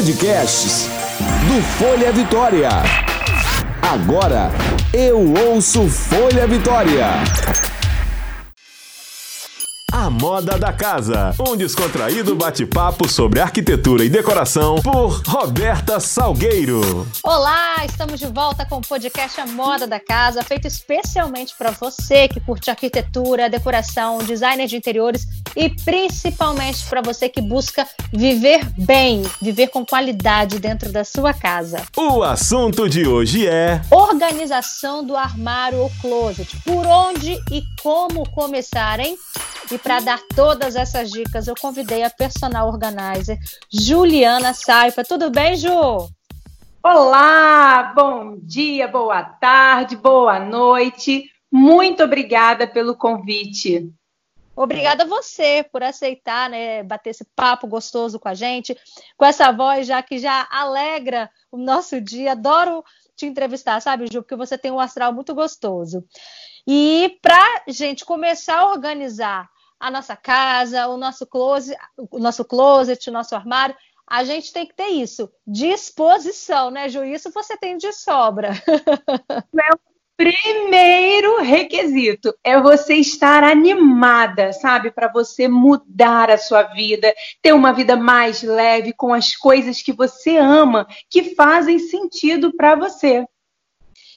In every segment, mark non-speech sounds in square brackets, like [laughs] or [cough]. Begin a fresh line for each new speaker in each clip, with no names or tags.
Podcasts do Folha Vitória. Agora eu ouço Folha Vitória. A Moda da Casa, um descontraído bate-papo sobre arquitetura e decoração por Roberta Salgueiro.
Olá, estamos de volta com o podcast A Moda da Casa, feito especialmente para você que curte arquitetura, decoração, designer de interiores e principalmente para você que busca viver bem, viver com qualidade dentro da sua casa.
O assunto de hoje é
organização do armário ou closet. Por onde e como começar, hein? E para dar todas essas dicas, eu convidei a personal organizer Juliana Saifa. Tudo bem, Ju?
Olá, bom dia, boa tarde, boa noite. Muito obrigada pelo convite.
Obrigada a você por aceitar, né, bater esse papo gostoso com a gente, com essa voz já que já alegra o nosso dia. Adoro te entrevistar, sabe, Ju, porque você tem um astral muito gostoso. E para gente começar a organizar a nossa casa, o nosso closet, o nosso closet, o nosso armário. A gente tem que ter isso, disposição, né, Ju? Isso você tem de sobra. [laughs]
É o primeiro requisito é você estar animada, sabe? Para você mudar a sua vida, ter uma vida mais leve com as coisas que você ama, que fazem sentido para você.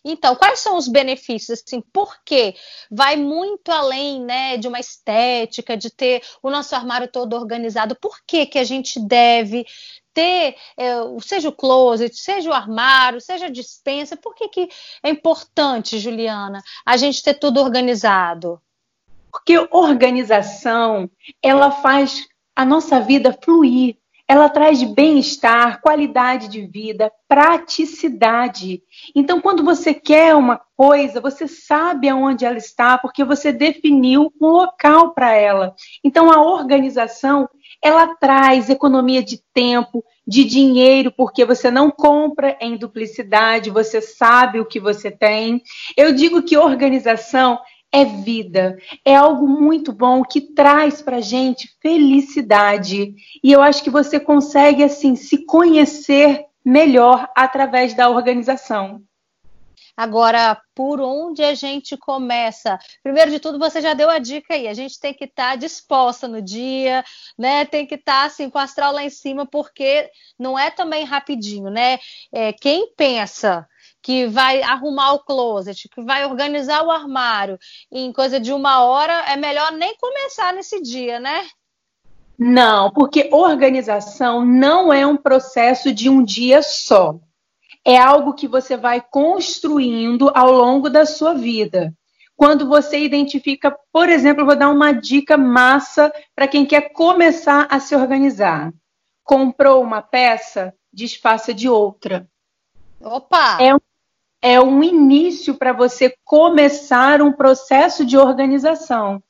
Então, quais são os benefícios? Assim, por quê? Vai muito além né, de uma estética, de ter o nosso armário todo organizado. Por que, que a gente deve ter, é, seja o closet, seja o armário, seja a dispensa? Por que, que é importante, Juliana, a gente ter tudo organizado?
Porque organização, ela faz a nossa vida fluir ela traz bem-estar, qualidade de vida, praticidade. Então, quando você quer uma coisa, você sabe aonde ela está, porque você definiu um local para ela. Então, a organização, ela traz economia de tempo, de dinheiro, porque você não compra em duplicidade, você sabe o que você tem. Eu digo que organização é vida, é algo muito bom que traz para gente felicidade. E eu acho que você consegue assim se conhecer melhor através da organização.
Agora, por onde a gente começa? Primeiro de tudo, você já deu a dica aí. A gente tem que estar tá disposta no dia, né? Tem que estar tá, assim com o astral lá em cima, porque não é também rapidinho, né? É, quem pensa que vai arrumar o closet, que vai organizar o armário em coisa de uma hora, é melhor nem começar nesse dia, né?
Não, porque organização não é um processo de um dia só. É algo que você vai construindo ao longo da sua vida. Quando você identifica, por exemplo, vou dar uma dica massa para quem quer começar a se organizar. Comprou uma peça, desfaça de outra.
Opa!
É um é um início para você começar um processo de organização.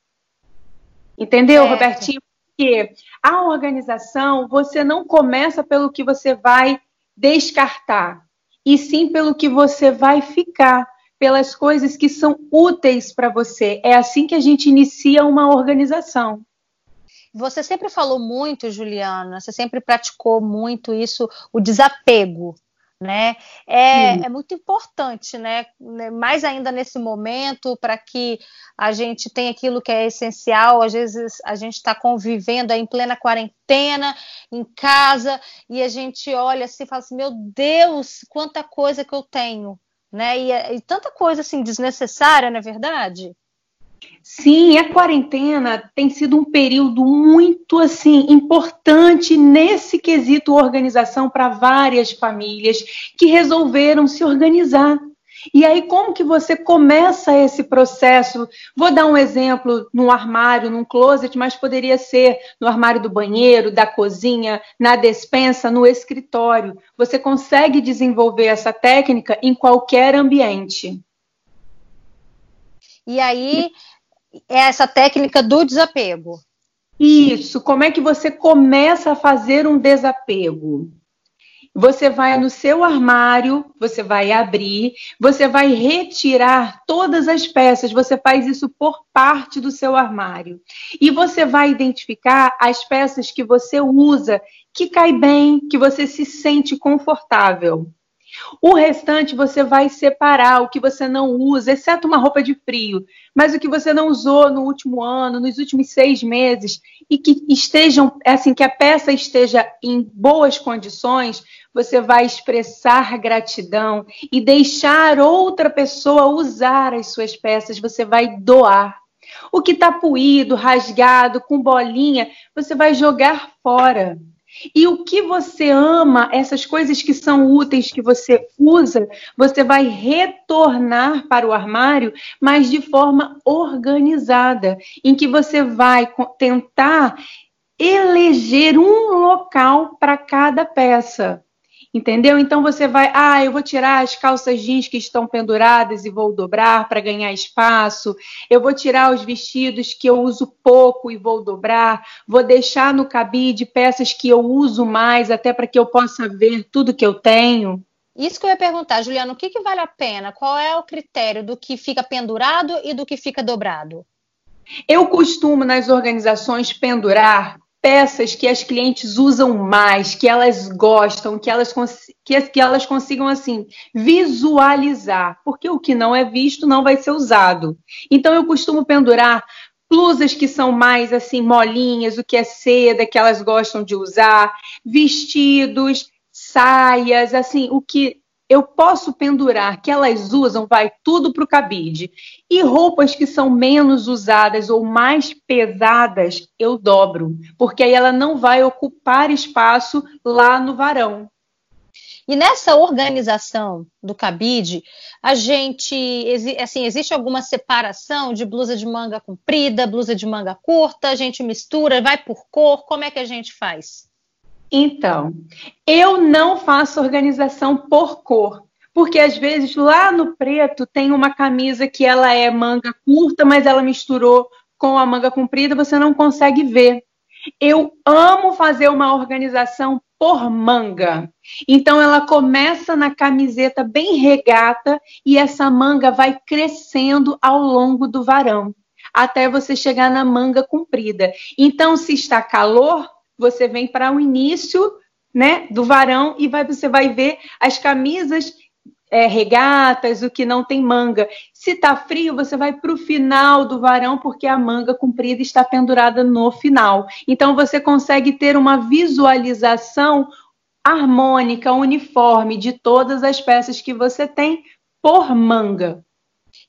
Entendeu, Robertinho? Porque a organização, você não começa pelo que você vai descartar, e sim pelo que você vai ficar, pelas coisas que são úteis para você. É assim que a gente inicia uma organização.
Você sempre falou muito, Juliana, você sempre praticou muito isso, o desapego né? É, é, muito importante, né? Mais ainda nesse momento, para que a gente tenha aquilo que é essencial. Às vezes a gente está convivendo em plena quarentena, em casa, e a gente olha assim e fala assim: meu Deus, quanta coisa que eu tenho, né? E, e tanta coisa assim desnecessária, não é verdade?
Sim, a quarentena tem sido um período muito assim importante nesse quesito organização para várias famílias que resolveram se organizar. E aí, como que você começa esse processo? Vou dar um exemplo no armário, num closet, mas poderia ser no armário do banheiro, da cozinha, na despensa, no escritório. Você consegue desenvolver essa técnica em qualquer ambiente.
E aí, essa técnica do desapego.
Isso, como é que você começa a fazer um desapego? você vai no seu armário, você vai abrir, você vai retirar todas as peças, você faz isso por parte do seu armário. E você vai identificar as peças que você usa, que cai bem, que você se sente confortável. O restante você vai separar o que você não usa, exceto uma roupa de frio, mas o que você não usou no último ano, nos últimos seis meses, e que estejam, assim, que a peça esteja em boas condições, você vai expressar gratidão e deixar outra pessoa usar as suas peças, você vai doar. O que está puído, rasgado, com bolinha, você vai jogar fora. E o que você ama, essas coisas que são úteis, que você usa, você vai retornar para o armário, mas de forma organizada, em que você vai tentar eleger um local para cada peça. Entendeu? Então você vai, ah, eu vou tirar as calças jeans que estão penduradas e vou dobrar para ganhar espaço. Eu vou tirar os vestidos que eu uso pouco e vou dobrar. Vou deixar no cabide peças que eu uso mais, até para que eu possa ver tudo que eu tenho.
Isso que eu ia perguntar, Juliana, o que, que vale a pena? Qual é o critério do que fica pendurado e do que fica dobrado?
Eu costumo nas organizações pendurar peças que as clientes usam mais, que elas gostam, que elas, que, que elas consigam assim visualizar, porque o que não é visto não vai ser usado. Então eu costumo pendurar blusas que são mais assim molinhas, o que é seda, que elas gostam de usar, vestidos, saias, assim, o que eu posso pendurar que elas usam, vai tudo para o cabide. E roupas que são menos usadas ou mais pesadas, eu dobro, porque aí ela não vai ocupar espaço lá no varão.
E nessa organização do cabide, a gente, assim, existe alguma separação de blusa de manga comprida, blusa de manga curta, a gente mistura, vai por cor, como é que a gente faz?
Então, eu não faço organização por cor, porque às vezes lá no preto tem uma camisa que ela é manga curta, mas ela misturou com a manga comprida, você não consegue ver. Eu amo fazer uma organização por manga. Então ela começa na camiseta bem regata e essa manga vai crescendo ao longo do varão, até você chegar na manga comprida. Então se está calor, você vem para o início né, do varão e vai, você vai ver as camisas é, regatas, o que não tem manga. Se está frio, você vai para o final do varão, porque a manga comprida está pendurada no final. Então você consegue ter uma visualização harmônica, uniforme de todas as peças que você tem por manga.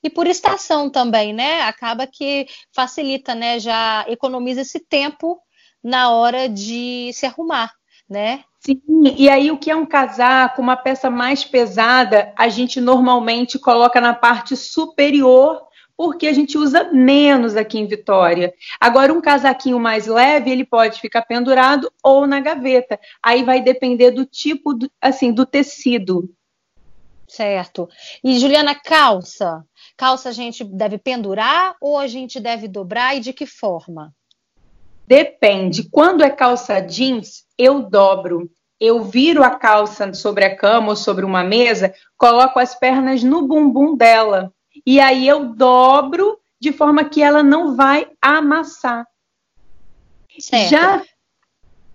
E por estação também, né? Acaba que facilita, né? Já economiza esse tempo na hora de se arrumar, né?
Sim, e aí o que é um casaco, uma peça mais pesada, a gente normalmente coloca na parte superior, porque a gente usa menos aqui em Vitória. Agora, um casaquinho mais leve, ele pode ficar pendurado ou na gaveta. Aí vai depender do tipo, do, assim, do tecido.
Certo. E Juliana, calça? Calça a gente deve pendurar ou a gente deve dobrar e de que forma?
Depende. Quando é calça jeans, eu dobro. Eu viro a calça sobre a cama ou sobre uma mesa, coloco as pernas no bumbum dela. E aí eu dobro de forma que ela não vai amassar. Certo. Já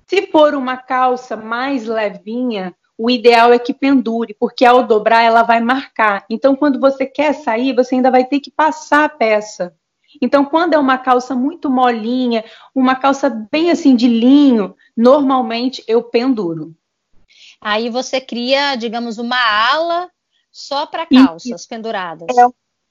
se for uma calça mais levinha, o ideal é que pendure, porque ao dobrar ela vai marcar. Então, quando você quer sair, você ainda vai ter que passar a peça. Então, quando é uma calça muito molinha, uma calça bem assim de linho, normalmente eu penduro.
Aí você cria, digamos, uma ala só para calças e, penduradas.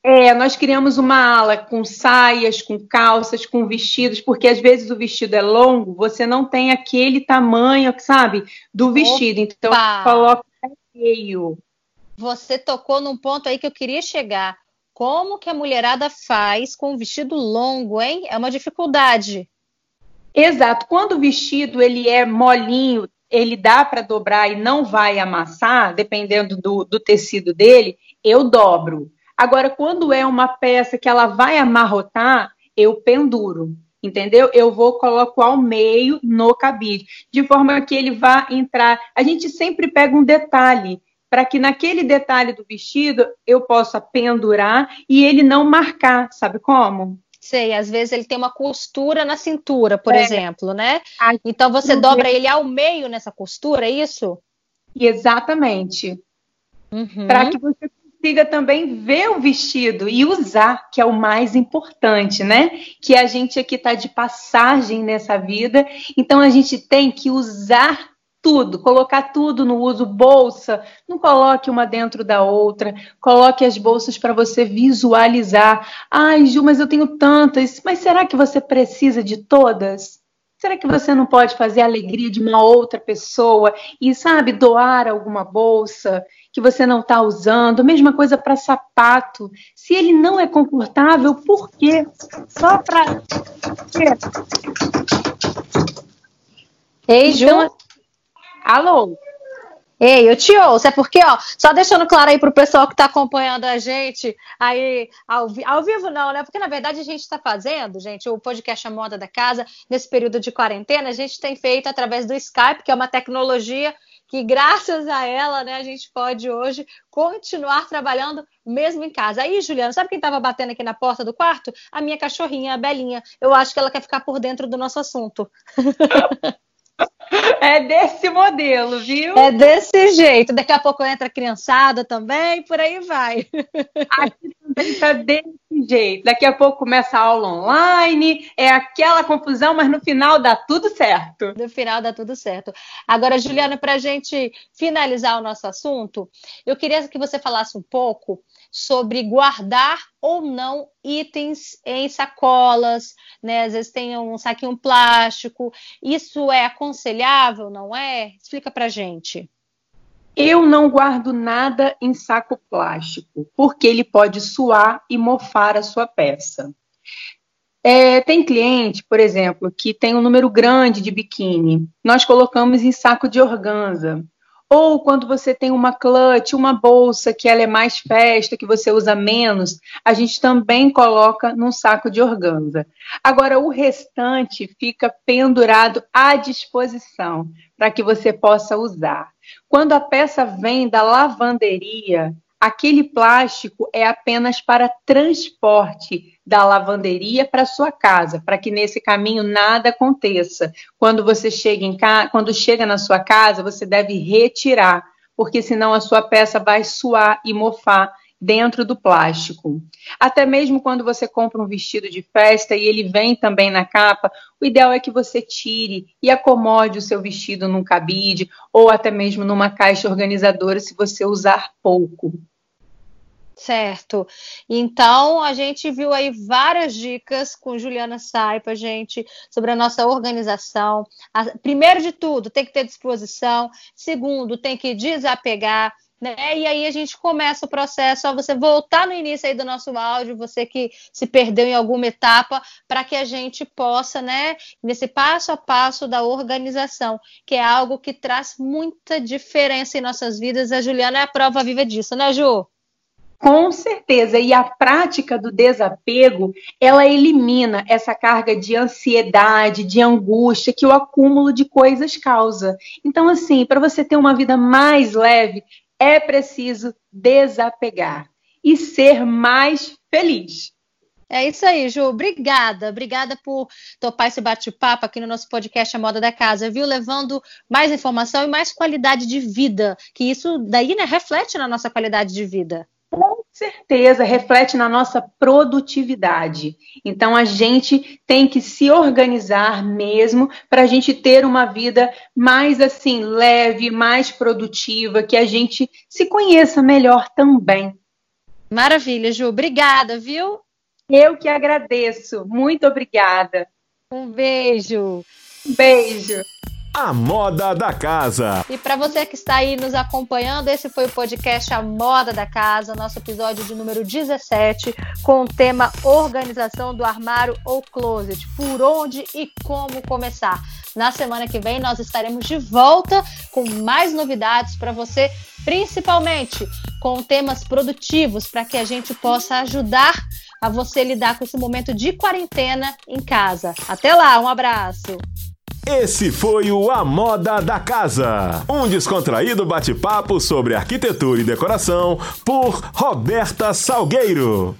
É, é, nós criamos uma ala com saias, com calças, com vestidos, porque às vezes o vestido é longo, você não tem aquele tamanho, sabe, do vestido. Opa! Então, coloca meio.
Você tocou num ponto aí que eu queria chegar. Como que a mulherada faz com o vestido longo, hein? É uma dificuldade.
Exato. Quando o vestido ele é molinho, ele dá para dobrar e não vai amassar, dependendo do, do tecido dele, eu dobro. Agora, quando é uma peça que ela vai amarrotar, eu penduro. entendeu? Eu vou coloco ao meio no cabide, de forma que ele vá entrar. A gente sempre pega um detalhe para que naquele detalhe do vestido eu possa pendurar e ele não marcar, sabe como?
Sei, às vezes ele tem uma costura na cintura, por é. exemplo, né? Então você dobra ele ao meio nessa costura, é isso?
Exatamente. Uhum. Para que você consiga também ver o vestido e usar, que é o mais importante, né? Que a gente aqui está de passagem nessa vida, então a gente tem que usar tudo, colocar tudo no uso, bolsa, não coloque uma dentro da outra, coloque as bolsas para você visualizar. Ai, Ju, mas eu tenho tantas, mas será que você precisa de todas? Será que você não pode fazer a alegria de uma outra pessoa e, sabe, doar alguma bolsa que você não está usando? Mesma coisa para sapato. Se ele não é confortável, por quê? Só para.
Ei, Ju. Então,
Alô?
Ei, eu te ouço, é porque, ó, só deixando claro aí pro pessoal que está acompanhando a gente, aí, ao, ao, vivo não, né? Porque, na verdade, a gente está fazendo, gente, o podcast A Moda da Casa, nesse período de quarentena, a gente tem feito através do Skype, que é uma tecnologia que, graças a ela, né, a gente pode hoje continuar trabalhando mesmo em casa. Aí, Juliana, sabe quem estava batendo aqui na porta do quarto? A minha cachorrinha, a Belinha. Eu acho que ela quer ficar por dentro do nosso assunto. [laughs]
É desse modelo, viu?
É desse jeito. Daqui a pouco entra a criançada também, por aí vai.
Aqui tá desse jeito. Daqui a pouco começa a aula online, é aquela confusão, mas no final dá tudo certo.
No final dá tudo certo. Agora, Juliana, para a gente finalizar o nosso assunto, eu queria que você falasse um pouco sobre guardar ou não itens em sacolas, né? Às vezes tem um saquinho plástico. Isso é aconselhável, não é? Explica pra gente.
Eu não guardo nada em saco plástico, porque ele pode suar e mofar a sua peça. É, tem cliente, por exemplo, que tem um número grande de biquíni. Nós colocamos em saco de organza. Ou quando você tem uma clutch, uma bolsa que ela é mais festa, que você usa menos, a gente também coloca num saco de organza. Agora, o restante fica pendurado à disposição para que você possa usar. Quando a peça vem da lavanderia, aquele plástico é apenas para transporte da lavanderia para sua casa, para que nesse caminho nada aconteça. Quando você chega em casa, quando chega na sua casa, você deve retirar, porque senão a sua peça vai suar e mofar dentro do plástico. Até mesmo quando você compra um vestido de festa e ele vem também na capa, o ideal é que você tire e acomode o seu vestido num cabide ou até mesmo numa caixa organizadora se você usar pouco.
Certo. Então, a gente viu aí várias dicas com Juliana Saipa, gente, sobre a nossa organização. primeiro de tudo, tem que ter disposição. Segundo, tem que desapegar. Né? E aí a gente começa o processo, só você voltar no início aí do nosso áudio, você que se perdeu em alguma etapa, para que a gente possa, né, nesse passo a passo da organização, que é algo que traz muita diferença em nossas vidas. A Juliana é a prova viva disso, né, Ju?
Com certeza, e a prática do desapego, ela elimina essa carga de ansiedade, de angústia que o acúmulo de coisas causa. Então, assim, para você ter uma vida mais leve, é preciso desapegar e ser mais feliz.
É isso aí, Ju. Obrigada. Obrigada por topar esse bate-papo aqui no nosso podcast A Moda da Casa, viu? Levando mais informação e mais qualidade de vida, que isso daí né, reflete na nossa qualidade de vida
certeza reflete na nossa produtividade. Então a gente tem que se organizar mesmo para a gente ter uma vida mais assim leve, mais produtiva, que a gente se conheça melhor também.
Maravilha, Ju. Obrigada, viu?
Eu que agradeço. Muito obrigada.
Um beijo.
Um beijo.
A moda da casa.
E para você que está aí nos acompanhando, esse foi o podcast A Moda da Casa, nosso episódio de número 17, com o tema Organização do Armário ou Closet. Por onde e como começar? Na semana que vem nós estaremos de volta com mais novidades para você, principalmente com temas produtivos para que a gente possa ajudar a você lidar com esse momento de quarentena em casa. Até lá, um abraço.
Esse foi o A Moda da Casa, um descontraído bate-papo sobre arquitetura e decoração por Roberta Salgueiro.